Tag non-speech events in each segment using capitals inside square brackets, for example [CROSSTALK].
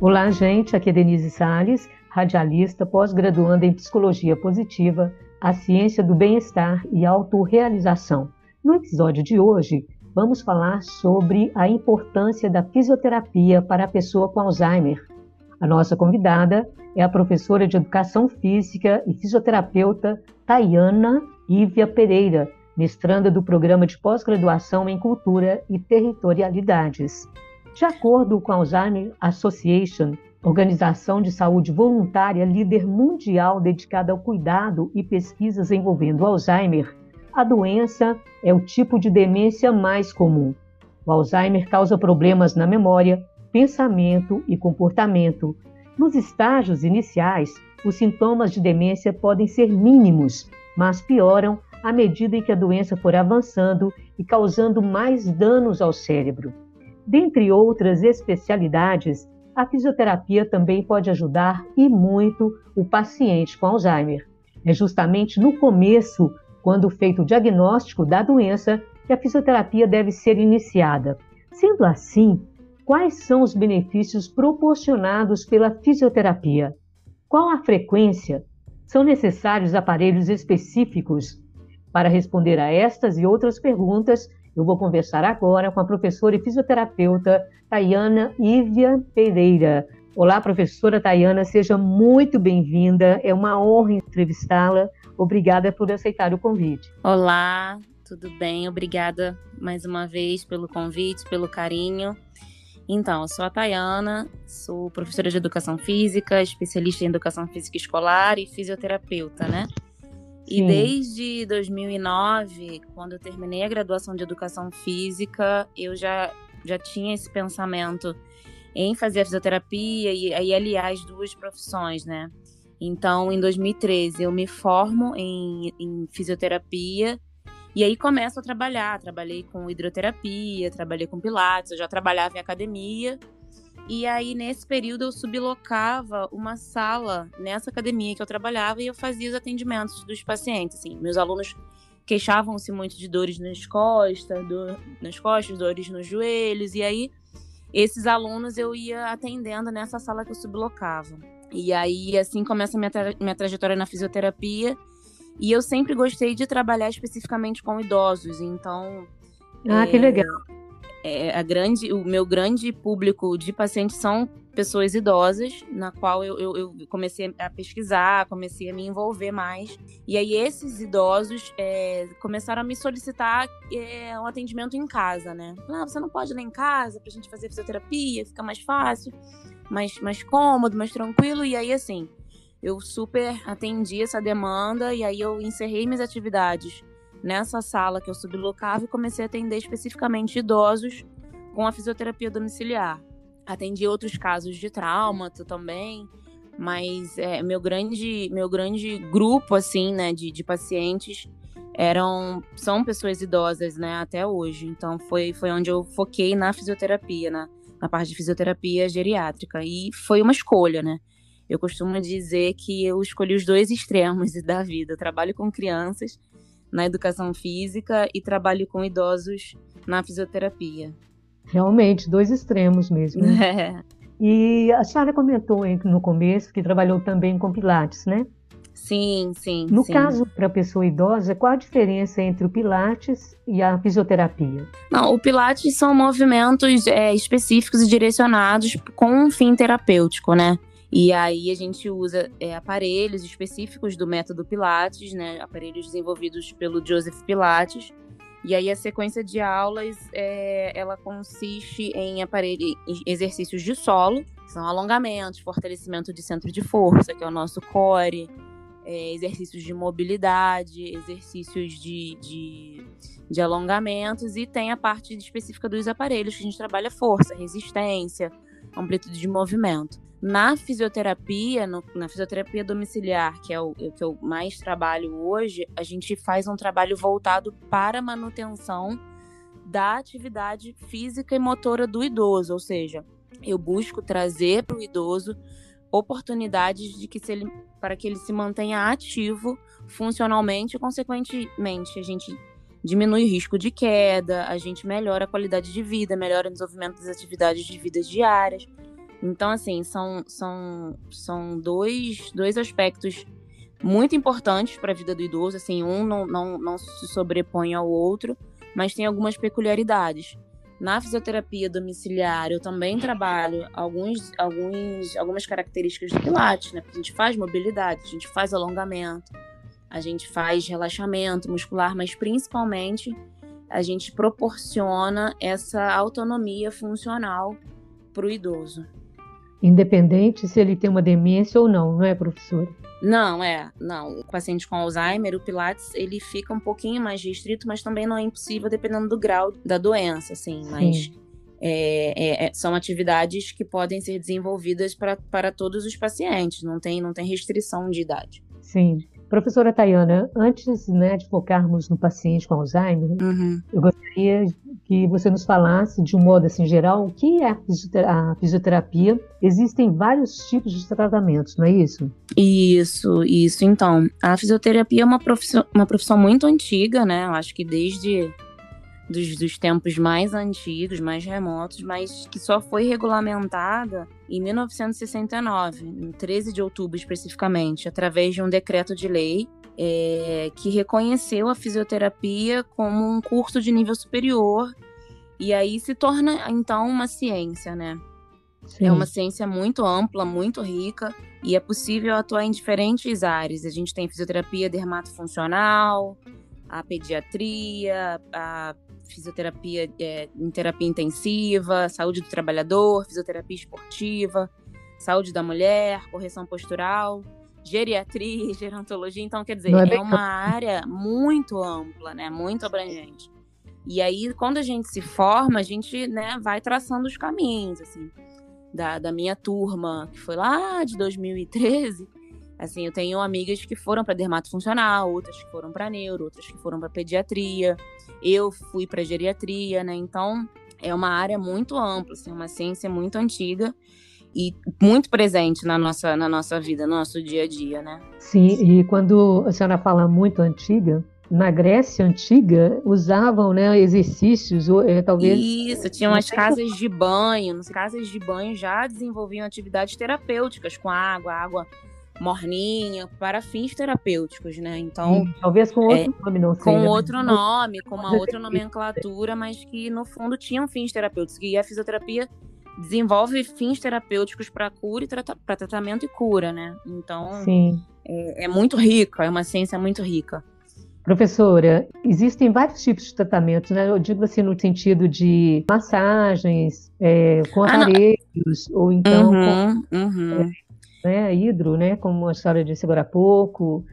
Olá, gente. Aqui é Denise Sales, radialista, pós-graduanda em Psicologia Positiva, a ciência do bem-estar e autorrealização. No episódio de hoje, vamos falar sobre a importância da fisioterapia para a pessoa com Alzheimer. A nossa convidada é a professora de Educação Física e fisioterapeuta Tayana Ívia Pereira, mestranda do Programa de Pós-Graduação em Cultura e Territorialidades. De acordo com a Alzheimer Association, organização de saúde voluntária líder mundial dedicada ao cuidado e pesquisas envolvendo Alzheimer, a doença é o tipo de demência mais comum. O Alzheimer causa problemas na memória, pensamento e comportamento. Nos estágios iniciais, os sintomas de demência podem ser mínimos, mas pioram à medida em que a doença for avançando e causando mais danos ao cérebro. Dentre outras especialidades, a fisioterapia também pode ajudar e muito o paciente com Alzheimer. É justamente no começo quando feito o diagnóstico da doença, que a fisioterapia deve ser iniciada. Sendo assim, quais são os benefícios proporcionados pela fisioterapia? Qual a frequência? São necessários aparelhos específicos? Para responder a estas e outras perguntas, eu vou conversar agora com a professora e fisioterapeuta Tayana Ívia Pereira. Olá, professora Tayana, seja muito bem-vinda. É uma honra entrevistá-la. Obrigada por aceitar o convite. Olá, tudo bem? Obrigada mais uma vez pelo convite, pelo carinho. Então, eu sou a Tayana, sou professora de educação física, especialista em educação física escolar e fisioterapeuta, né? Sim. E desde 2009, quando eu terminei a graduação de educação física, eu já, já tinha esse pensamento em fazer a fisioterapia e, e aliar as duas profissões, né? Então, em 2013, eu me formo em, em fisioterapia e aí começo a trabalhar. Trabalhei com hidroterapia, trabalhei com pilates, eu já trabalhava em academia. E aí, nesse período, eu sublocava uma sala nessa academia que eu trabalhava e eu fazia os atendimentos dos pacientes. Assim, meus alunos queixavam-se muito de dores nas costas, do, nas costas, dores nos joelhos. E aí, esses alunos eu ia atendendo nessa sala que eu sublocava. E aí, assim começa a minha, tra minha trajetória na fisioterapia. E eu sempre gostei de trabalhar especificamente com idosos. Então. Ah, é, que legal. É, a grande, o meu grande público de pacientes são pessoas idosas, na qual eu, eu, eu, comecei a pesquisar, comecei a me envolver mais. E aí esses idosos é, começaram a me solicitar é, um atendimento em casa, né? Ah, você não pode ir lá em casa pra gente fazer fisioterapia, fica mais fácil mais, mais cômodo, mais tranquilo. E aí, assim, eu super atendi essa demanda e aí eu encerrei minhas atividades nessa sala que eu sublocava e comecei a atender especificamente idosos com a fisioterapia domiciliar. Atendi outros casos de trauma também, mas é, meu grande meu grande grupo assim, né, de, de pacientes eram são pessoas idosas, né, até hoje. Então foi foi onde eu foquei na fisioterapia, na na parte de fisioterapia geriátrica. E foi uma escolha, né? Eu costumo dizer que eu escolhi os dois extremos [LAUGHS] da vida. Eu trabalho com crianças na educação física e trabalho com idosos na fisioterapia. Realmente, dois extremos mesmo. Né? [LAUGHS] É. E a senhora comentou no começo que trabalhou também com Pilates, né? Sim, sim. No sim. caso para a pessoa idosa, qual a diferença entre o Pilates e a fisioterapia? Não, o Pilates são movimentos é, específicos e direcionados com um fim terapêutico, né? E aí a gente usa é, aparelhos específicos do método Pilates, né? Aparelhos desenvolvidos pelo Joseph Pilates. E aí a sequência de aulas, é, ela consiste em aparelhos, exercícios de solo, são alongamentos, fortalecimento de centro de força, que é o nosso core, é, exercícios de mobilidade, exercícios de, de, de, alongamentos e tem a parte específica dos aparelhos que a gente trabalha força, resistência, amplitude de movimento. Na fisioterapia, no, na fisioterapia domiciliar, que é o, que eu mais trabalho hoje, a gente faz um trabalho voltado para a manutenção da atividade física e motora do idoso, ou seja, eu busco trazer para o idoso oportunidades de que se ele, para que ele se mantenha ativo funcionalmente e, consequentemente, a gente diminui o risco de queda, a gente melhora a qualidade de vida, melhora o desenvolvimento das atividades de vida diárias. Então, assim, são, são, são dois, dois aspectos muito importantes para a vida do idoso. Assim, um não, não, não se sobrepõe ao outro, mas tem algumas peculiaridades. Na fisioterapia domiciliar, eu também trabalho alguns, alguns, algumas características do Pilates, né? Porque a gente faz mobilidade, a gente faz alongamento, a gente faz relaxamento muscular, mas principalmente a gente proporciona essa autonomia funcional para o idoso. Independente se ele tem uma demência ou não, não é, professora? Não, é, não. O paciente com Alzheimer, o Pilates, ele fica um pouquinho mais restrito, mas também não é impossível dependendo do grau da doença, assim. Sim. Mas é, é, é, são atividades que podem ser desenvolvidas pra, para todos os pacientes, não tem, não tem restrição de idade. Sim. Professora Tayana, antes né, de focarmos no paciente com Alzheimer, uhum. eu gostaria que você nos falasse, de um modo assim geral, o que é a fisioterapia. Existem vários tipos de tratamentos, não é isso? Isso, isso. Então, a fisioterapia é uma profissão, uma profissão muito antiga, né? Eu acho que desde dos, dos tempos mais antigos, mais remotos, mas que só foi regulamentada em 1969, em 13 de outubro especificamente, através de um decreto de lei é, que reconheceu a fisioterapia como um curso de nível superior e aí se torna então uma ciência, né? Sim. É uma ciência muito ampla, muito rica e é possível atuar em diferentes áreas. A gente tem fisioterapia dermatofuncional, a pediatria, a fisioterapia é, em terapia intensiva, saúde do trabalhador, fisioterapia esportiva, saúde da mulher, correção postural, geriatria, gerontologia. Então, quer dizer, é, é uma área muito ampla, né? Muito abrangente. E aí, quando a gente se forma, a gente né, vai traçando os caminhos, assim. Da, da minha turma, que foi lá de 2013, Assim, eu tenho amigas que foram para dermatofuncional, outras que foram para neuro, outras que foram para pediatria. Eu fui para geriatria, né? Então, é uma área muito ampla, assim, uma ciência muito antiga e muito presente na nossa, na nossa vida, no nosso dia a dia, né? Sim, e quando a senhora fala muito antiga, na Grécia antiga usavam né, exercícios, ou, é, talvez. Isso, tinham as casas de banho. Nas casas de banho já desenvolviam atividades terapêuticas com água, água morninha, para fins terapêuticos, né? Então. Sim, talvez com outro é, nome, não sei. Com né? outro nome, com uma outra nomenclatura, mas que no fundo tinham fins terapêuticos. E a fisioterapia desenvolve fins terapêuticos para cura e para tratamento e cura, né? Então. É, é muito rica, é uma ciência muito rica. Professora, existem vários tipos de tratamentos, né? Eu digo assim no sentido de massagens, é, com aparelhos, ah, ou então uhum, com, uhum. É, né, hidro, né, como a senhora disse agora há pouco,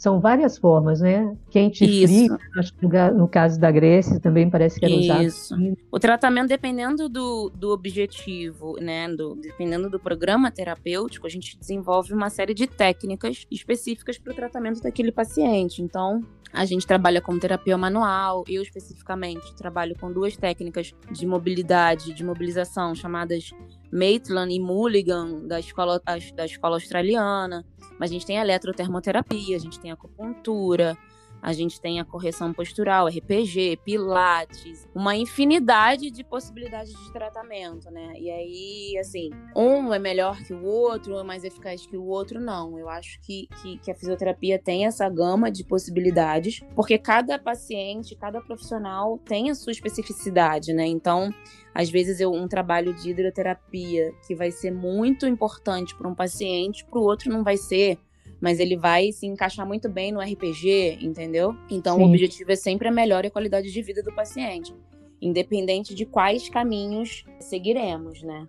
são várias formas, né? Quente e frio, acho que no caso da Grécia também parece que era usado. Isso. O tratamento, dependendo do, do objetivo, né? Do, dependendo do programa terapêutico, a gente desenvolve uma série de técnicas específicas para o tratamento daquele paciente. Então, a gente trabalha com terapia manual, eu especificamente trabalho com duas técnicas de mobilidade, de mobilização, chamadas Maitland e Mulligan, da escola, da escola australiana. Mas a gente tem a eletrotermoterapia, a gente tem acupuntura, a gente tem a correção postural, RPG, pilates, uma infinidade de possibilidades de tratamento, né? E aí, assim, um é melhor que o outro, é mais eficaz que o outro, não. Eu acho que, que, que a fisioterapia tem essa gama de possibilidades, porque cada paciente, cada profissional tem a sua especificidade, né? Então, às vezes, eu, um trabalho de hidroterapia que vai ser muito importante para um paciente, para o outro não vai ser mas ele vai se encaixar muito bem no RPG, entendeu? Então Sim. o objetivo é sempre a melhor e qualidade de vida do paciente, independente de quais caminhos seguiremos, né?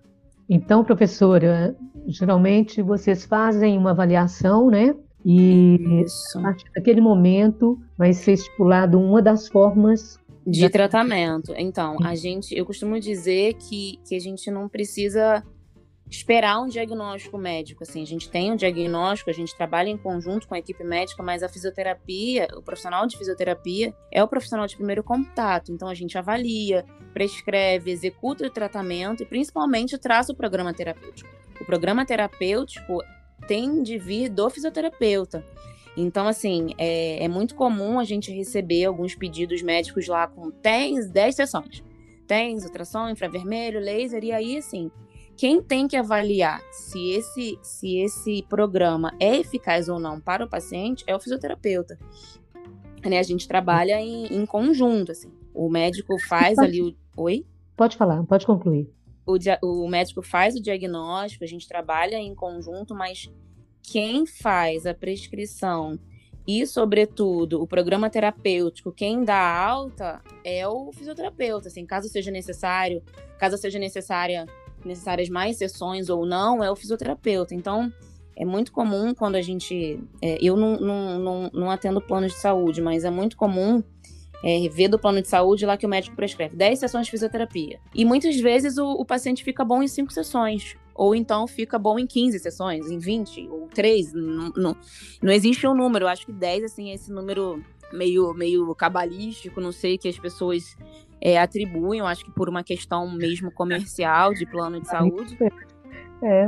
Então, professora, geralmente vocês fazem uma avaliação, né? E Isso. a partir daquele momento vai ser estipulado uma das formas de tratamento. Então, a gente, eu costumo dizer que, que a gente não precisa esperar um diagnóstico médico. Assim, a gente tem um diagnóstico, a gente trabalha em conjunto com a equipe médica, mas a fisioterapia, o profissional de fisioterapia é o profissional de primeiro contato. Então a gente avalia, prescreve, executa o tratamento e principalmente traça o programa terapêutico. O programa terapêutico tem de vir do fisioterapeuta. Então, assim, é, é muito comum a gente receber alguns pedidos médicos lá com 10, 10 sessões. TENS, ultrassom, infravermelho, laser, e aí, assim, quem tem que avaliar se esse, se esse programa é eficaz ou não para o paciente é o fisioterapeuta. Né, a gente trabalha em, em conjunto, assim. O médico faz ali o. Oi? Pode falar, pode concluir. O, o médico faz o diagnóstico, a gente trabalha em conjunto, mas quem faz a prescrição e, sobretudo, o programa terapêutico, quem dá alta é o fisioterapeuta. Assim, caso seja necessário, caso seja necessária, necessárias mais sessões ou não, é o fisioterapeuta. Então, é muito comum quando a gente. É, eu não, não, não, não atendo planos de saúde, mas é muito comum é, ver do plano de saúde lá que o médico prescreve 10 sessões de fisioterapia. E muitas vezes o, o paciente fica bom em 5 sessões. Ou então fica bom em 15 sessões, em 20, ou 3. Não, não, não existe um número. Eu acho que 10, assim, é esse número meio, meio cabalístico, não sei, que as pessoas é, atribuem, eu acho que por uma questão mesmo comercial de plano de saúde. É,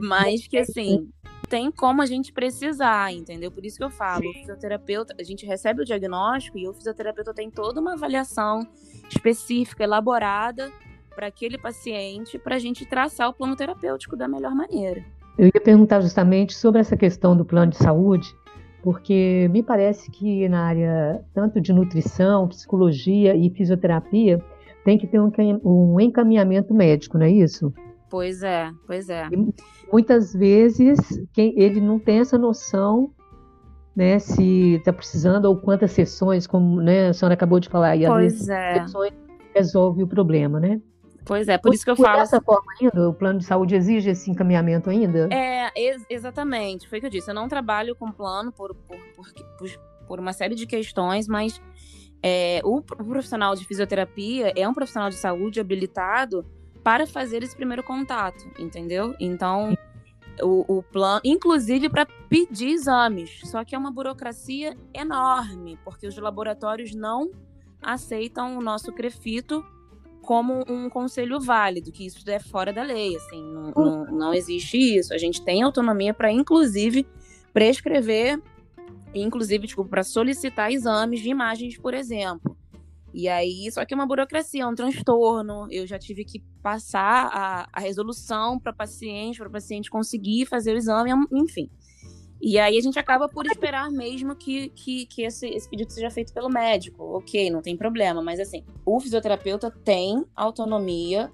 mas que assim, tem como a gente precisar, entendeu? Por isso que eu falo, o fisioterapeuta, a gente recebe o diagnóstico e o fisioterapeuta tem toda uma avaliação específica, elaborada para aquele paciente, para a gente traçar o plano terapêutico da melhor maneira. Eu ia perguntar justamente sobre essa questão do plano de saúde, porque me parece que na área tanto de nutrição, psicologia e fisioterapia tem que ter um encaminhamento médico, não é isso? Pois é, pois é. E muitas vezes quem, ele não tem essa noção, né, se está precisando ou quantas sessões, como né, a senhora acabou de falar, e pois vezes é. sessões resolve o problema, né? Pois é, por, por isso que eu falo. Dessa forma ainda, o plano de saúde exige esse encaminhamento ainda? É, ex exatamente. Foi o que eu disse. Eu não trabalho com plano por, por, por, por uma série de questões, mas é, o, o profissional de fisioterapia é um profissional de saúde habilitado para fazer esse primeiro contato, entendeu? Então, o, o plano, inclusive para pedir exames. Só que é uma burocracia enorme, porque os laboratórios não aceitam o nosso crefito como um conselho válido, que isso é fora da lei, assim, não, não, não existe isso. A gente tem autonomia para, inclusive, prescrever, inclusive, tipo, para solicitar exames de imagens, por exemplo. E aí, só que é uma burocracia, é um transtorno. Eu já tive que passar a, a resolução para paciente, para o paciente conseguir fazer o exame, enfim. E aí a gente acaba por esperar mesmo que, que, que esse, esse pedido seja feito pelo médico. Ok, não tem problema. Mas assim, o fisioterapeuta tem autonomia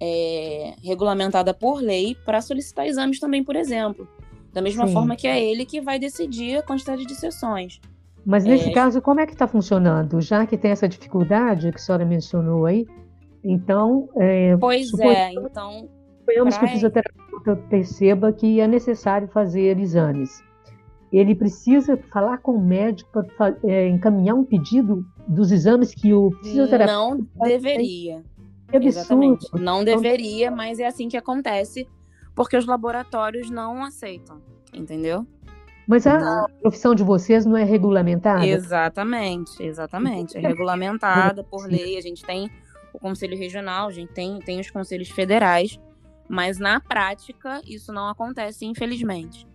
é, regulamentada por lei para solicitar exames também, por exemplo. Da mesma Sim. forma que é ele que vai decidir a quantidade de sessões. Mas nesse é... caso, como é que está funcionando? Já que tem essa dificuldade que a senhora mencionou aí, então. É, pois é, então. Suponhamos que o fisioterapeuta perceba que é necessário fazer exames. Ele precisa falar com o médico para é, encaminhar um pedido dos exames que o fisioterapeuta. Não deveria. Que absurdo. Exatamente. Não deveria, mas é assim que acontece, porque os laboratórios não aceitam, entendeu? Mas a não. profissão de vocês não é regulamentada? Exatamente, exatamente. É regulamentada por lei. A gente tem o Conselho Regional, a gente tem, tem os conselhos federais, mas na prática isso não acontece, infelizmente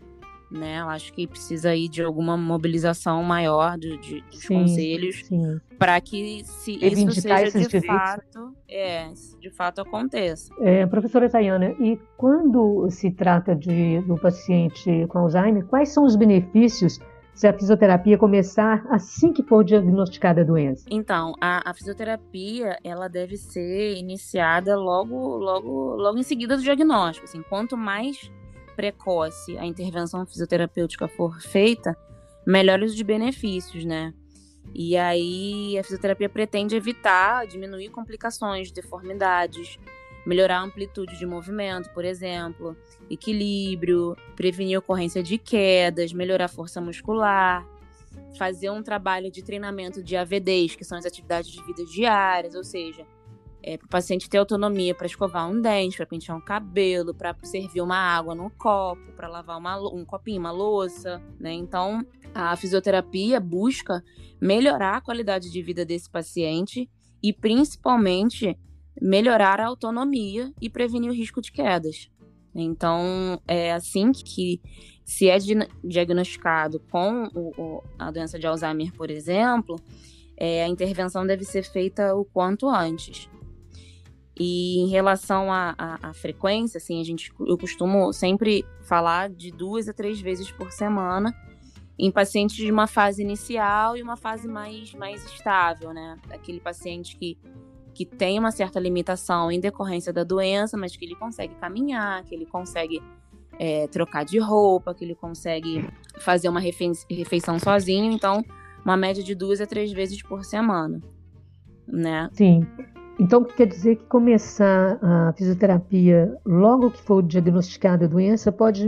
né? Eu acho que precisa aí de alguma mobilização maior de, de dos sim, conselhos para que se isso seja de direitos. fato, é, de fato aconteça. É, professora Tayana, e quando se trata de, do paciente com Alzheimer, quais são os benefícios se a fisioterapia começar assim que for diagnosticada a doença? Então, a, a, fisioterapia ela deve ser iniciada logo, logo, logo em seguida do diagnóstico. Assim, quanto mais precoce a intervenção fisioterapêutica for feita, melhores os benefícios, né? E aí a fisioterapia pretende evitar, diminuir complicações, deformidades, melhorar a amplitude de movimento, por exemplo, equilíbrio, prevenir ocorrência de quedas, melhorar a força muscular, fazer um trabalho de treinamento de AVDs, que são as atividades de vida diárias, ou seja, é, para o paciente ter autonomia para escovar um dente, para pentear um cabelo, para servir uma água no copo, para lavar uma, um copinho, uma louça, né? Então, a fisioterapia busca melhorar a qualidade de vida desse paciente e, principalmente, melhorar a autonomia e prevenir o risco de quedas. Então, é assim que, se é diagnosticado com o, o, a doença de Alzheimer, por exemplo, é, a intervenção deve ser feita o quanto antes. E em relação à, frequência, assim, a gente, eu costumo sempre falar de duas a três vezes por semana em pacientes de uma fase inicial e uma fase mais, mais estável, né? Aquele paciente que, que tem uma certa limitação em decorrência da doença, mas que ele consegue caminhar, que ele consegue é, trocar de roupa, que ele consegue fazer uma refeição sozinho. Então, uma média de duas a três vezes por semana, né? Sim. Então, quer dizer que começar a fisioterapia logo que for diagnosticada a doença pode,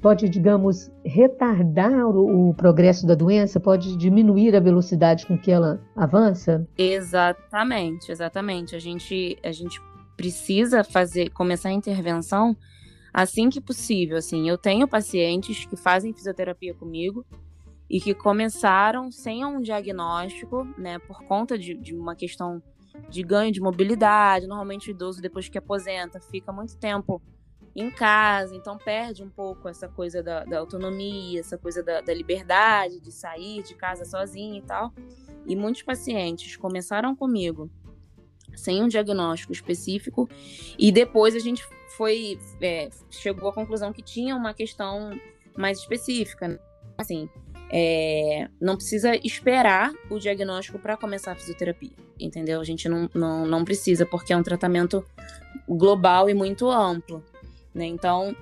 pode digamos, retardar o, o, progresso da doença, pode diminuir a velocidade com que ela avança? Exatamente, exatamente. A gente, a gente precisa fazer, começar a intervenção assim que possível. Assim, eu tenho pacientes que fazem fisioterapia comigo e que começaram sem um diagnóstico, né, por conta de, de uma questão de ganho de mobilidade. Normalmente o idoso, depois que aposenta, fica muito tempo em casa, então perde um pouco essa coisa da, da autonomia, essa coisa da, da, liberdade de sair de casa sozinho e tal. E muitos pacientes começaram comigo sem um diagnóstico específico e depois a gente foi é, chegou à conclusão que tinha uma questão mais específica, né? assim é, não precisa esperar o diagnóstico para começar a fisioterapia, entendeu? A gente não, não, não precisa, porque é um tratamento global e muito amplo, né? Então,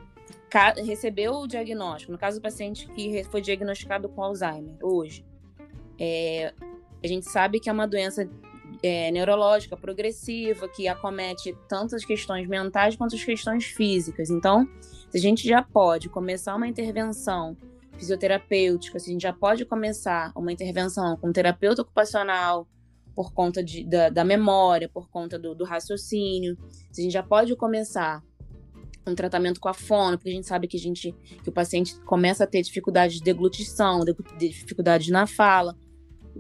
recebeu o diagnóstico, no caso do paciente que foi diagnosticado com Alzheimer hoje, é, a gente sabe que é uma doença é, neurológica progressiva que acomete tanto as questões mentais quanto as questões físicas. Então, se a gente já pode começar uma intervenção fisioterapêutica, se a gente já pode começar uma intervenção com terapeuta ocupacional por conta de, da, da memória, por conta do, do raciocínio, se a gente já pode começar um tratamento com a fono, porque a gente sabe que a gente que o paciente começa a ter dificuldade de deglutição, dificuldade na fala.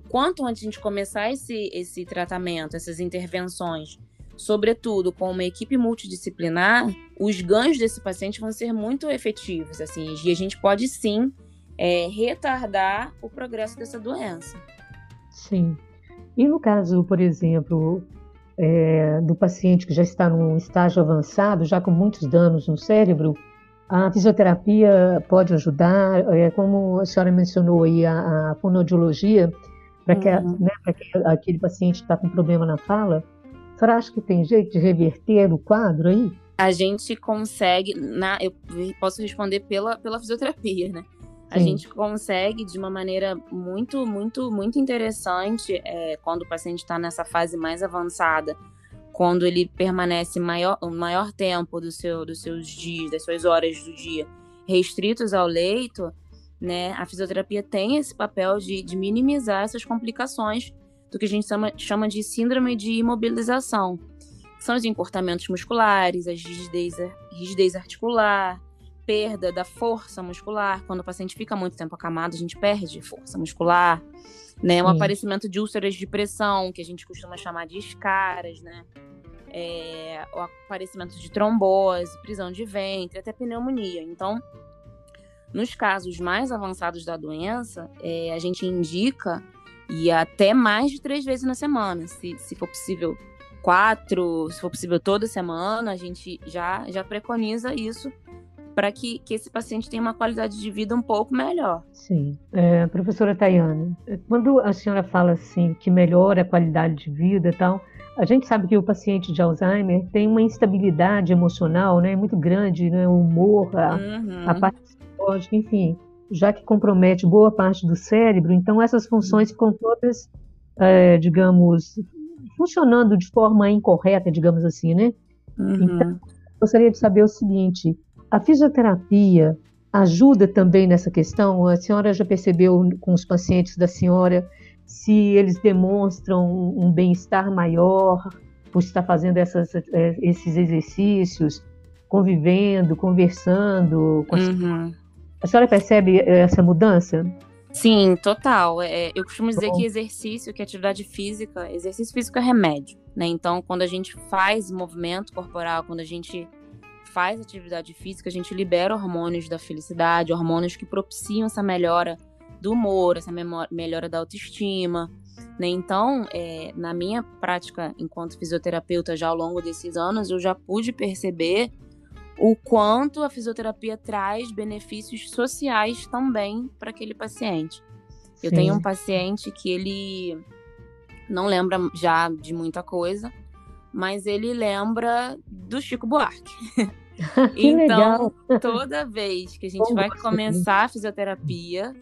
Quanto antes a gente começar esse, esse tratamento, essas intervenções, sobretudo com uma equipe multidisciplinar, os ganhos desse paciente vão ser muito efetivos, assim, e a gente pode sim é, retardar o progresso dessa doença. Sim. E no caso, por exemplo, é, do paciente que já está num estágio avançado, já com muitos danos no cérebro, a fisioterapia pode ajudar, é, como a senhora mencionou aí, a, a fonoaudiologia, para que, uhum. né, que aquele paciente está com problema na fala, a senhora acha que tem jeito de reverter o quadro aí? A gente consegue, na, eu posso responder pela, pela fisioterapia, né? A gente consegue de uma maneira muito, muito, muito interessante é, quando o paciente está nessa fase mais avançada, quando ele permanece maior, o maior tempo do seu, dos seus dias, das suas horas do dia restritos ao leito, né? A fisioterapia tem esse papel de, de minimizar essas complicações do que a gente chama, chama de síndrome de imobilização, são os encurtamentos musculares, a rigidez, rigidez articular, perda da força muscular. Quando o paciente fica muito tempo acamado, a gente perde força muscular, né? Um aparecimento de úlceras de pressão, que a gente costuma chamar de escaras, né? É, o aparecimento de trombose, prisão de ventre, até pneumonia. Então, nos casos mais avançados da doença, é, a gente indica e até mais de três vezes na semana, se, se for possível quatro, se for possível toda semana, a gente já, já preconiza isso para que, que esse paciente tenha uma qualidade de vida um pouco melhor. Sim. É, professora Tayane, quando a senhora fala assim que melhora a qualidade de vida e tal, a gente sabe que o paciente de Alzheimer tem uma instabilidade emocional né, muito grande, né, o humor, a, uhum. a parte psicológica, enfim, já que compromete boa parte do cérebro, então essas funções ficam todas, é, digamos, funcionando de forma incorreta, digamos assim, né? Uhum. Então, gostaria de saber o seguinte: a fisioterapia ajuda também nessa questão? A senhora já percebeu com os pacientes da senhora se eles demonstram um bem-estar maior por estar fazendo essas, é, esses exercícios, convivendo, conversando? Com uhum. A senhora percebe essa mudança? Sim, total. É, eu costumo dizer Bom. que exercício, que atividade física, exercício físico é remédio, né? Então, quando a gente faz movimento corporal, quando a gente faz atividade física, a gente libera hormônios da felicidade, hormônios que propiciam essa melhora do humor, essa melhora da autoestima. Né? Então, é, na minha prática enquanto fisioterapeuta já ao longo desses anos, eu já pude perceber o quanto a fisioterapia traz benefícios sociais também para aquele paciente. Sim. Eu tenho um paciente que ele não lembra já de muita coisa, mas ele lembra do Chico Buarque. [LAUGHS] então, toda vez que a gente Bom, vai começar a fisioterapia,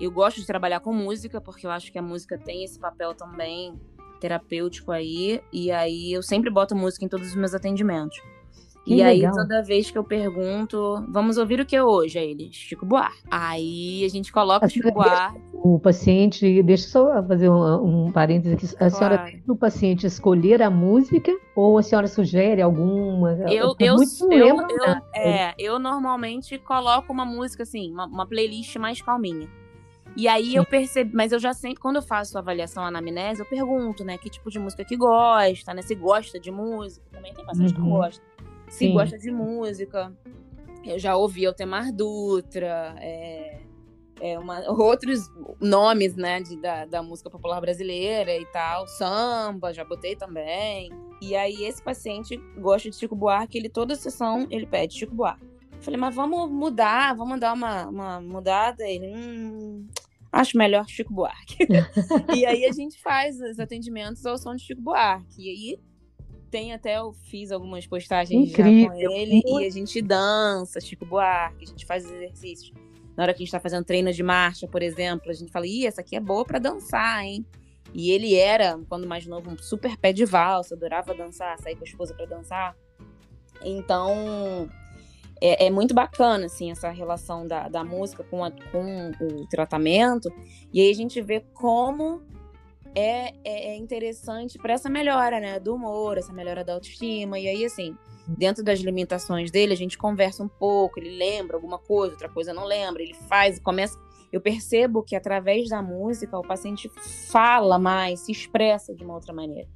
eu gosto de trabalhar com música, porque eu acho que a música tem esse papel também terapêutico aí, e aí eu sempre boto música em todos os meus atendimentos. Que e legal. aí, toda vez que eu pergunto, vamos ouvir o que hoje? Aí ele, Chico Buarque. Aí a gente coloca o Chico Buarque. O paciente, deixa eu só fazer um, um parênteses aqui. A claro. senhora tem o paciente escolher a música ou a senhora sugere alguma? Eu, eu, eu, eu, é, eu normalmente coloco uma música assim, uma, uma playlist mais calminha. E aí Sim. eu percebo, mas eu já sempre, quando eu faço a avaliação anamnese, eu pergunto, né, que tipo de música que gosta, né, se gosta de música, também tem paciente uhum. que gosta se Sim. gosta de música. Eu já ouvi Altemar Dutra, é, é uma, outros nomes né, de, da, da música popular brasileira e tal, samba, já botei também. E aí esse paciente gosta de Chico Buarque, ele toda sessão ele pede Chico Buarque. falei, mas vamos mudar, vamos dar uma, uma mudada. Ele, hum, acho melhor Chico Buarque. [LAUGHS] e aí a gente faz os atendimentos ao som de Chico Buarque. E aí tem até, eu fiz algumas postagens Incrível. já com ele e a gente dança, Chico Buarque, a gente faz exercícios. Na hora que a gente tá fazendo treino de marcha, por exemplo, a gente fala, ih, essa aqui é boa para dançar, hein? E ele era, quando mais novo, um super pé de valsa, adorava dançar, sair com a esposa para dançar. Então, é, é, muito bacana, assim, essa relação da, da música com, a, com o tratamento. E aí a gente vê como é, é, é interessante para essa melhora, né, do humor, essa melhora da autoestima. E aí, assim, dentro das limitações dele, a gente conversa um pouco, ele lembra alguma coisa, outra coisa não lembra, ele faz, começa. Eu percebo que através da música o paciente fala mais, se expressa de uma outra maneira.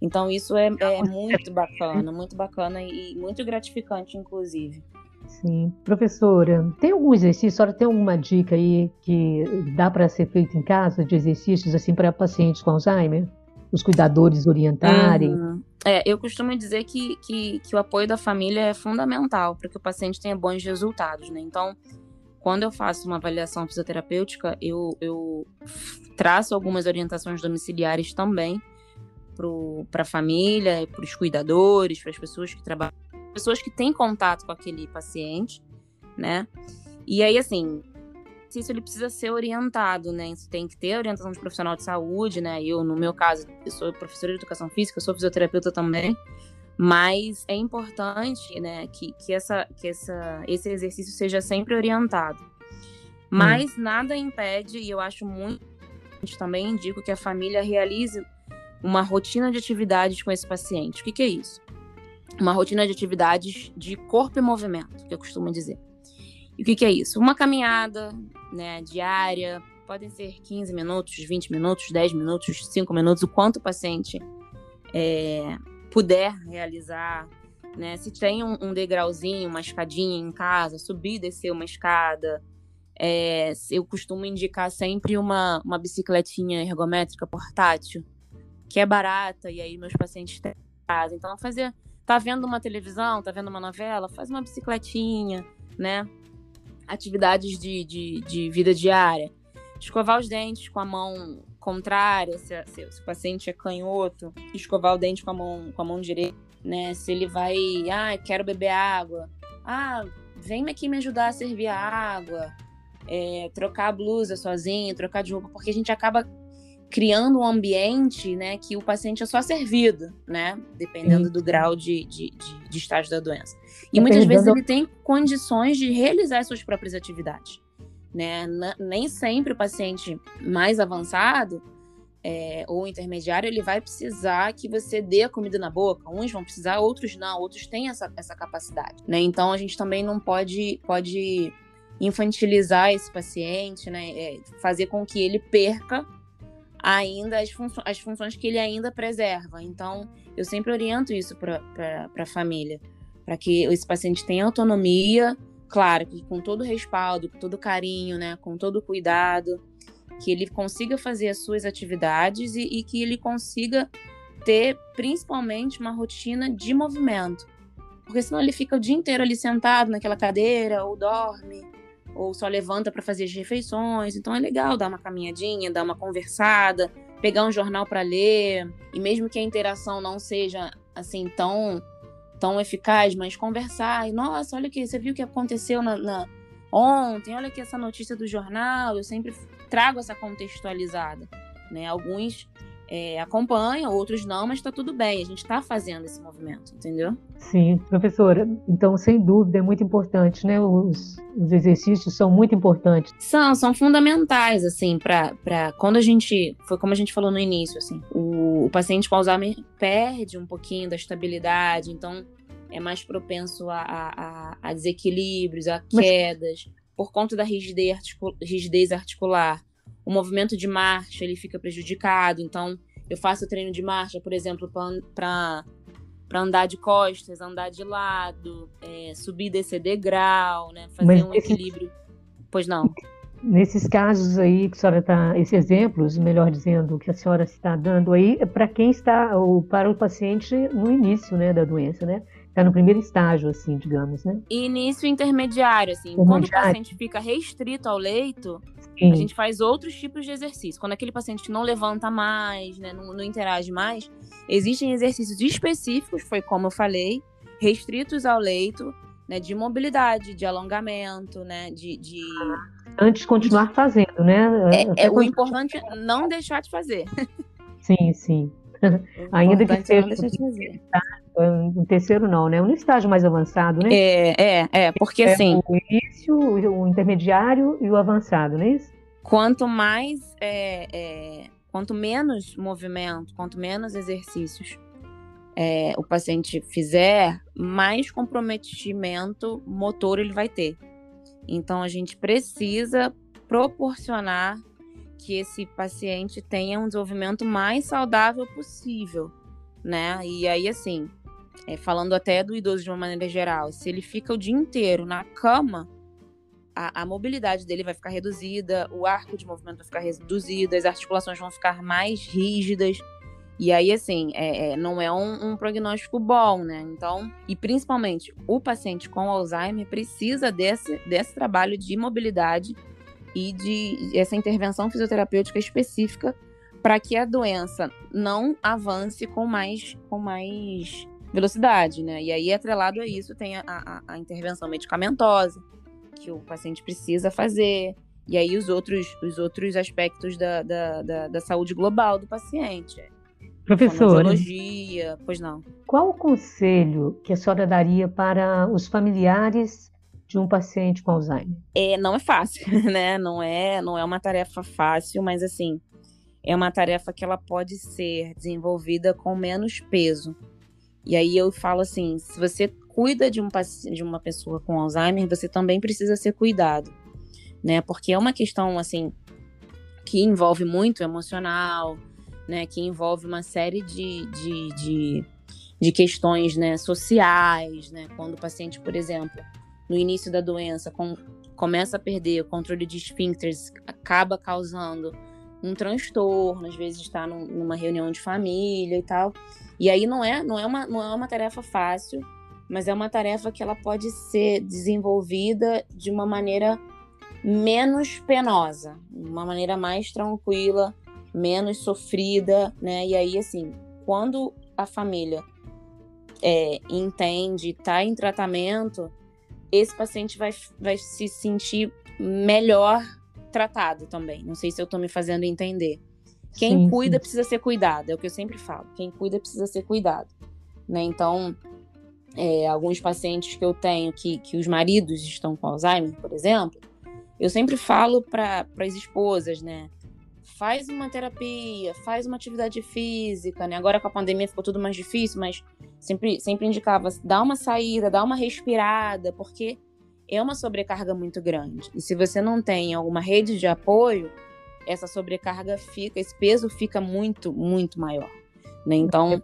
Então, isso é, é muito bacana, muito bacana e muito gratificante, inclusive. Sim. Professora, tem algum exercício, a senhora tem alguma dica aí que dá para ser feito em casa de exercícios assim para pacientes com Alzheimer? Os cuidadores orientarem? Uhum. É, eu costumo dizer que, que, que o apoio da família é fundamental para que o paciente tenha bons resultados, né? Então, quando eu faço uma avaliação fisioterapêutica, eu, eu traço algumas orientações domiciliares também para a família, para os cuidadores, para as pessoas que trabalham pessoas que têm contato com aquele paciente, né? E aí, assim, isso ele precisa ser orientado, né? Isso tem que ter orientação de profissional de saúde, né? Eu, no meu caso, eu sou professora de educação física, eu sou fisioterapeuta também. Mas é importante, né, que, que, essa, que essa, esse exercício seja sempre orientado. Mas hum. nada impede, e eu acho muito, também indico que a família realize uma rotina de atividades com esse paciente. O que, que é isso? Uma rotina de atividades de corpo e movimento, que eu costumo dizer. E o que, que é isso? Uma caminhada né, diária, podem ser 15 minutos, 20 minutos, 10 minutos, 5 minutos, o quanto o paciente é, puder realizar. Né? Se tem um, um, degrauzinho, uma escadinha em casa, subir e descer uma escada. É, eu costumo indicar sempre uma, uma bicicletinha ergométrica portátil, que é barata, e aí meus pacientes têm casa. Então, fazer Tá vendo uma televisão, tá vendo uma novela? Faz uma bicicletinha, né? Atividades de, de, de vida diária. Escovar os dentes com a mão contrária, se, se, se, o paciente é canhoto, escovar o dente com a mão, com a mão direita, né? Se ele vai, ah, quero beber água. Ah, vem aqui me ajudar a servir a água. É, trocar a blusa sozinho, trocar de roupa, porque a gente acaba criando um ambiente né, que o paciente é só servido, né? Dependendo Sim. do grau de, de, de, de, estágio da doença. E muitas vezes ele tem condições de realizar suas próprias atividades. Né? Nem sempre o paciente mais avançado é, ou intermediário, ele vai precisar que você dê a comida na boca. Uns vão precisar, outros não. Outros têm essa, essa capacidade. Né? Então, a gente também não pode, pode infantilizar esse paciente, né? É, fazer com que ele perca ainda as, funções, as funções que ele ainda preserva. Então, eu sempre oriento isso para a família, para que esse paciente tenha autonomia, claro, que com todo respaldo, com todo carinho, né, com todo cuidado, que ele consiga fazer as suas atividades e, e que ele consiga ter principalmente uma rotina de movimento. Porque senão ele fica o dia inteiro ali sentado naquela cadeira, ou dorme, ou só levanta para fazer as refeições. Então é legal dar uma caminhadinha, dar uma conversada, pegar um jornal para ler. E mesmo que a interação não seja assim tão tão eficaz, mas conversar. E, nossa, olha aqui, você viu o que aconteceu na, na, ontem? Olha aqui essa notícia do jornal. Eu sempre trago essa contextualizada. Né? Alguns é, acompanham, outros não, mas está tudo bem, a gente está fazendo esse movimento, entendeu? Sim, professora. Então, sem dúvida, é muito importante, né? Os, os exercícios são muito importantes. São, são fundamentais, assim, para quando a gente. Foi como a gente falou no início, assim, o, o paciente com Alzheimer perde um pouquinho da estabilidade, então é mais propenso a, a, a desequilíbrios, a quedas, mas... por conta da rigidez, rigidez articular o movimento de marcha ele fica prejudicado. Então, eu faço treino de marcha, por exemplo, para andar de costas, andar de lado, é, subir e descer degrau, né? Fazer Mas um equilíbrio. Pois não. Nesses casos aí que a senhora está, esses exemplos, melhor dizendo, que a senhora está dando aí, é para quem está, ou para o paciente no início, né, da doença, né? Está no primeiro estágio, assim, digamos, né? Início intermediário, assim. Intermediário. Quando o paciente fica restrito ao leito, Sim. a gente faz outros tipos de exercício. Quando aquele paciente não levanta mais, né, não, não interage mais, existem exercícios específicos, foi como eu falei, restritos ao leito, né, de mobilidade, de alongamento, né, de... de... Antes de continuar fazendo, né? É, é o importante é não deixar de fazer. Sim, sim. [LAUGHS] Ainda que seja um terceiro não, né? Um estágio mais avançado, né? É, é, é, porque é assim. O início, o intermediário e o avançado, não é isso? Quanto mais, é, é, quanto menos movimento, quanto menos exercícios é, o paciente fizer, mais comprometimento motor ele vai ter. Então a gente precisa proporcionar que esse paciente tenha um desenvolvimento mais saudável possível, né? E aí, assim, é, falando até do idoso de uma maneira geral, se ele fica o dia inteiro na cama, a, a, mobilidade dele vai ficar reduzida, o arco de movimento vai ficar reduzido, as articulações vão ficar mais rígidas. E aí, assim, é, é, não é um, um, prognóstico bom, né? Então, e principalmente o paciente com Alzheimer precisa desse, desse trabalho de mobilidade e de essa intervenção fisioterapêutica específica para que a doença não avance com mais, com mais velocidade, né? E aí, atrelado a isso, tem a, a, a intervenção medicamentosa que o paciente precisa fazer. E aí, os outros, os outros aspectos da, da, da, da saúde global do paciente. Professora, pois não. Qual o conselho que a senhora daria para os familiares de um paciente com Alzheimer? É, não é fácil, [LAUGHS] né? Não é, não é uma tarefa fácil, mas assim, é uma tarefa que ela pode ser desenvolvida com menos peso. E aí eu falo assim, se você cuida de, um, de uma pessoa com Alzheimer, você também precisa ser cuidado, né? Porque é uma questão assim que envolve muito emocional, né? Que envolve uma série de, de, de, de questões, né? Sociais, né? Quando o paciente, por exemplo, no início da doença com, começa a perder o controle de esfíncteres, acaba causando um transtorno, às vezes está num, numa reunião de família e tal. E aí não é, não é, uma, não é uma tarefa fácil, mas é uma tarefa que ela pode ser desenvolvida de uma maneira menos penosa, uma maneira mais tranquila, menos sofrida, né? E aí, assim, quando a família é, entende, está em tratamento, esse paciente vai, vai se sentir melhor tratado também. Não sei se eu estou me fazendo entender. Quem sim, cuida sim. precisa ser cuidado, é o que eu sempre falo. Quem cuida precisa ser cuidado. Né? Então, é, alguns pacientes que eu tenho que, que os maridos estão com Alzheimer, por exemplo, eu sempre falo para as esposas, né? Faz uma terapia, faz uma atividade física, né? Agora com a pandemia ficou tudo mais difícil, mas sempre, sempre indicava, dá uma saída, dá uma respirada, porque é uma sobrecarga muito grande. E se você não tem alguma rede de apoio, essa sobrecarga fica, esse peso fica muito, muito maior. Né? Então,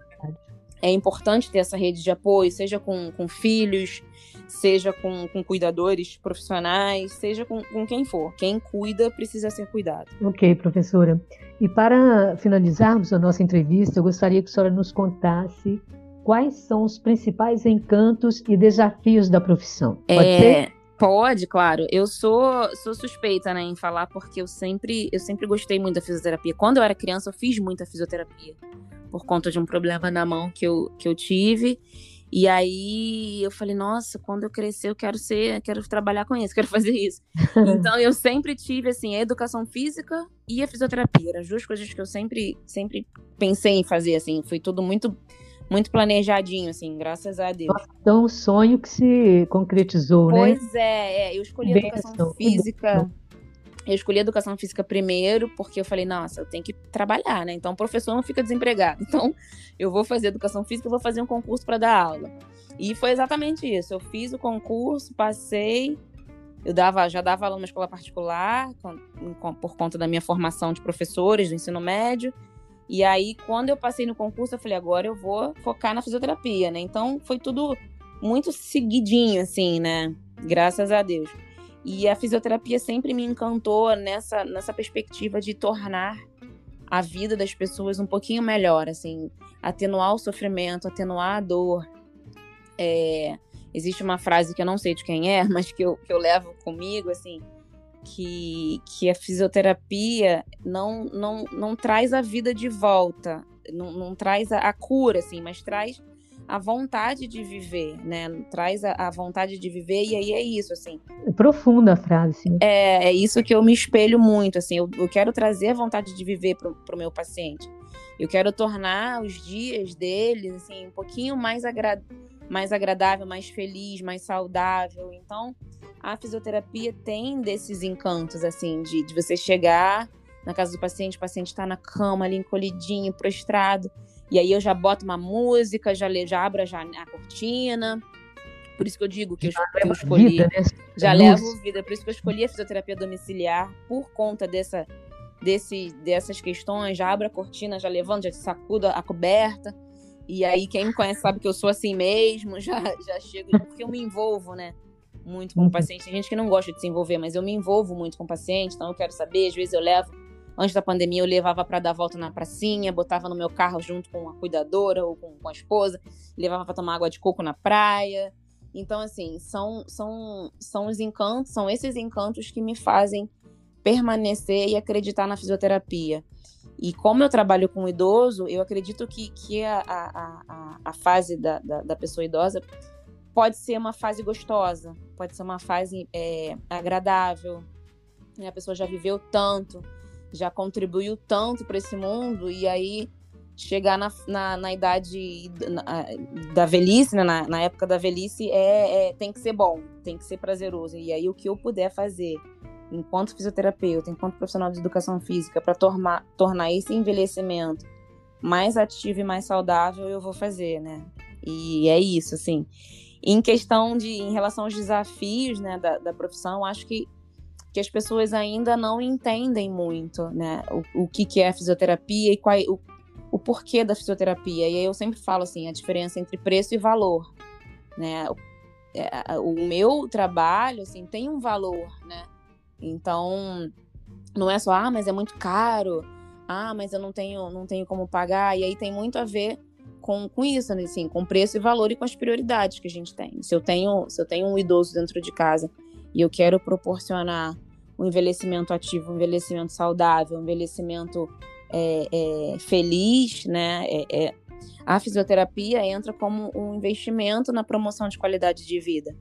é importante ter essa rede de apoio, seja com, com filhos, seja com, com cuidadores profissionais, seja com, com quem for. Quem cuida precisa ser cuidado. Ok, professora. E para finalizarmos a nossa entrevista, eu gostaria que a senhora nos contasse quais são os principais encantos e desafios da profissão. Pode é... ser? Pode, claro. Eu sou, sou suspeita, né, em falar porque eu sempre, eu sempre gostei muito da fisioterapia. Quando eu era criança, eu fiz muita fisioterapia por conta de um problema na mão que eu, que eu tive. E aí eu falei, nossa, quando eu crescer eu quero ser, quero trabalhar com isso, [LAUGHS] quero fazer isso. então eu sempre tive assim, a educação física e a fisioterapia, eram as duas coisas que eu sempre sempre pensei em fazer assim, foi tudo muito muito planejadinho, assim, graças a Deus. Então, o sonho que se concretizou, pois né? Pois é, é, eu escolhi Bem educação física. Eu escolhi educação física primeiro, porque eu falei, nossa, eu tenho que trabalhar, né? Então, o professor não fica desempregado. [LAUGHS] Então, eu vou fazer educação física, eu vou fazer um concurso para dar aula. E foi exatamente isso. Eu fiz o concurso, passei, eu dava, já dava aula numa escola particular, com, por conta da minha formação de professores do ensino médio. E aí, quando eu passei no concurso, eu falei, agora eu vou focar na fisioterapia, né? Então, foi tudo muito seguidinho, assim, né? Graças a Deus. E a fisioterapia sempre me encantou nessa, nessa perspectiva de tornar a vida das pessoas um pouquinho melhor, assim, atenuar o sofrimento, atenuar a dor. É, existe uma frase que eu não sei de quem é, [LAUGHS] mas que eu, que eu levo comigo, assim, que, que a fisioterapia não, não, não traz a vida de volta, não, não traz a, a, cura, assim, mas traz a vontade de viver, né? Traz a, a, vontade de viver e aí é isso, assim. É profunda a frase. Sim. É, é isso que eu me espelho muito, assim. Eu, eu quero trazer a vontade de viver para o meu paciente. Eu quero tornar os dias deles, assim, um pouquinho mais, agra mais agradável, mais feliz, mais saudável. Então, a fisioterapia tem desses encantos, assim, de, de você chegar na casa do paciente, o paciente está na cama ali, encolhidinho, prostrado, e aí eu já boto uma música, já, já abro já a cortina. Por isso que eu digo que eu, que eu escolhi. Vida, né? Já levo vida, por isso que eu escolhi a fisioterapia domiciliar, por conta dessa, desse, dessas questões. Já abro a cortina, já levanto, já sacudo a coberta. E aí, quem me conhece sabe que eu sou assim mesmo, [LAUGHS] já, já chego, porque eu me envolvo, né? muito com o uhum. paciente. Tem gente que não gosta de se envolver, mas eu me envolvo muito com o paciente, então eu quero saber. Às vezes eu levo, antes da pandemia, eu levava para dar volta na pracinha, botava no meu carro junto com a cuidadora ou com, com a esposa, levava para tomar água de coco na praia. Então, assim, são, são, são os encantos, são esses encantos que me fazem permanecer e acreditar na fisioterapia. E como eu trabalho com idoso, eu acredito que, que a, a, a, a fase da, da, da pessoa idosa pode ser uma fase gostosa, pode ser uma fase é, agradável. Né? A pessoa já viveu tanto, já contribuiu tanto para esse mundo, e aí chegar na, na, na idade na, da velhice, né? na, na, época da velhice, é, é, tem que ser bom, tem que ser prazeroso. E aí o que eu puder fazer enquanto fisioterapeuta, enquanto profissional de educação física, para tornar, tornar esse envelhecimento mais ativo e mais saudável, eu vou fazer, né? E é isso, assim. Em questão de, em relação aos desafios né, da, da profissão, acho que, que as pessoas ainda não entendem muito né, o, o que, que é fisioterapia e qual, o, o porquê da fisioterapia. E aí eu sempre falo assim, a diferença entre preço e valor. Né? O, é, o meu trabalho assim, tem um valor, né? Então, não é só, ah, mas é muito caro, ah, mas eu não tenho, não tenho como pagar. E aí tem muito a ver com, com isso, né? assim, com preço e valor e com as prioridades que a gente tem. Se eu tenho, se eu tenho um idoso dentro de casa e eu quero proporcionar um envelhecimento ativo, um envelhecimento saudável, um envelhecimento é, é, feliz, né? É, é, a fisioterapia entra como um investimento na promoção de qualidade de vida,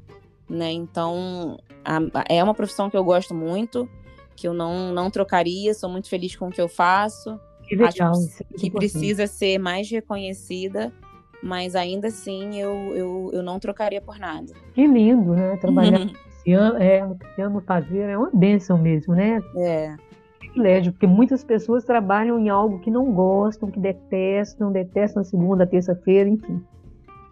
né? Então, a, é uma profissão que eu gosto muito, que eu não, não trocaria, sou muito feliz com o que eu faço. Que legal. Acho que precisa ser mais reconhecida, mas ainda assim eu, eu, eu não trocaria por nada. Que lindo, né? Trabalhar uhum. esse ano, é, ano fazer é uma bênção mesmo, né? É. Privilégio, porque muitas pessoas trabalham em algo que não gostam, que detestam, detestam segunda, terça-feira, enfim.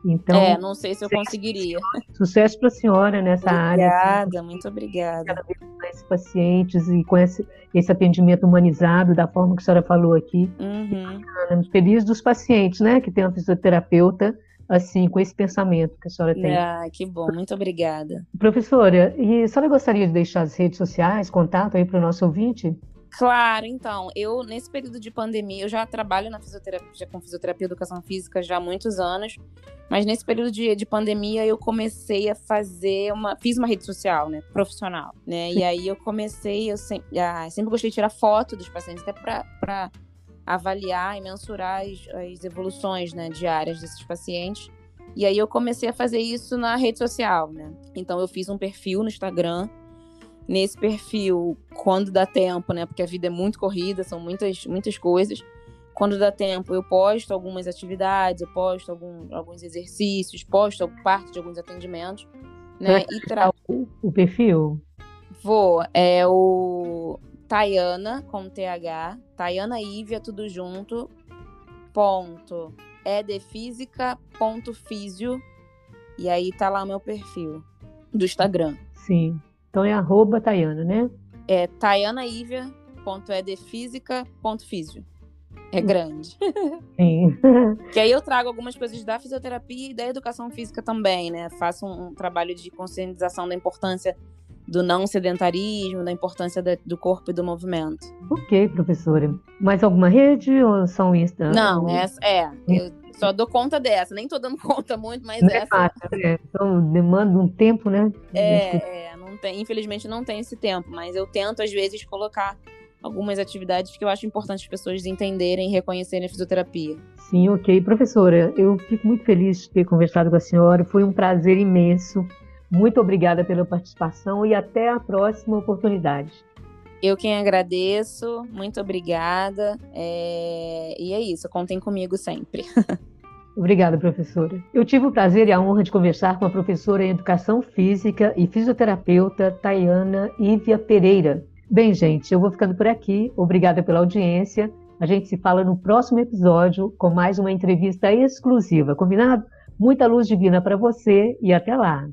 Então, é, não sei se eu conseguiria. Sucesso para a senhora nessa obrigada, área. Obrigada, muito obrigada. Cada vez mais pacientes e com esse, esse atendimento humanizado, da forma que a senhora falou aqui. Uhum. Feliz dos pacientes, né, que tem um fisioterapeuta assim, com esse pensamento que a senhora tem. Ah, que bom, muito obrigada. Professora, e a senhora gostaria de deixar as redes sociais, contato aí para o nosso ouvinte? Claro, então, eu nesse período de pandemia, eu já trabalho na fisioterapia, já com fisioterapia e educação física já há muitos anos, mas nesse período de, de pandemia eu comecei a fazer uma, fiz uma rede social, né, profissional, né, e aí eu comecei, eu sempre, ah, sempre gostei de tirar foto dos pacientes até para avaliar e mensurar as, as evoluções, né, diárias desses pacientes, e aí eu comecei a fazer isso na rede social, né, então eu fiz um perfil no Instagram, nesse perfil quando dá tempo, né? Porque a vida é muito corrida, são muitas, muitas coisas. Quando dá tempo, eu posto algumas atividades, eu posto algum, alguns exercícios, posto parte de alguns atendimentos, né? e tra... o, perfil? Vou, é o Tayana com TH, Tayana Ívia, tudo junto, ponto, edefísica, ponto físio, e aí tá lá o meu perfil do Instagram. Sim. Então é arroba Tayana, né? É tayanaívia.edfísica.físio. É grande. Sim. [LAUGHS] que aí eu trago algumas coisas da fisioterapia e da educação física também, né? Faço um, um trabalho de conscientização da importância do não sedentarismo, da importância da, do corpo e do movimento. Ok, professora. Mais alguma rede ou só um Insta? Não, essa é. Eu só dou conta dessa. Nem tô dando [LAUGHS] conta muito, mas não essa. É fácil, né? Então demanda um tempo, né? É, é não tem, infelizmente não tem esse tempo, mas eu tento às vezes colocar algumas atividades que eu acho importante as pessoas entenderem e reconhecerem a fisioterapia. Sim, ok. Professora, eu fico muito feliz de ter conversado com a senhora, foi um prazer imenso. Muito obrigada pela participação e até a próxima oportunidade. Eu quem agradeço, muito obrigada. É... E é isso, contem comigo sempre. [LAUGHS] Obrigada, professora. Eu tive o prazer e a honra de conversar com a professora em Educação Física e fisioterapeuta Tayana Ívia Pereira. Bem, gente, eu vou ficando por aqui. Obrigada pela audiência. A gente se fala no próximo episódio com mais uma entrevista exclusiva, combinado? Muita luz divina para você e até lá.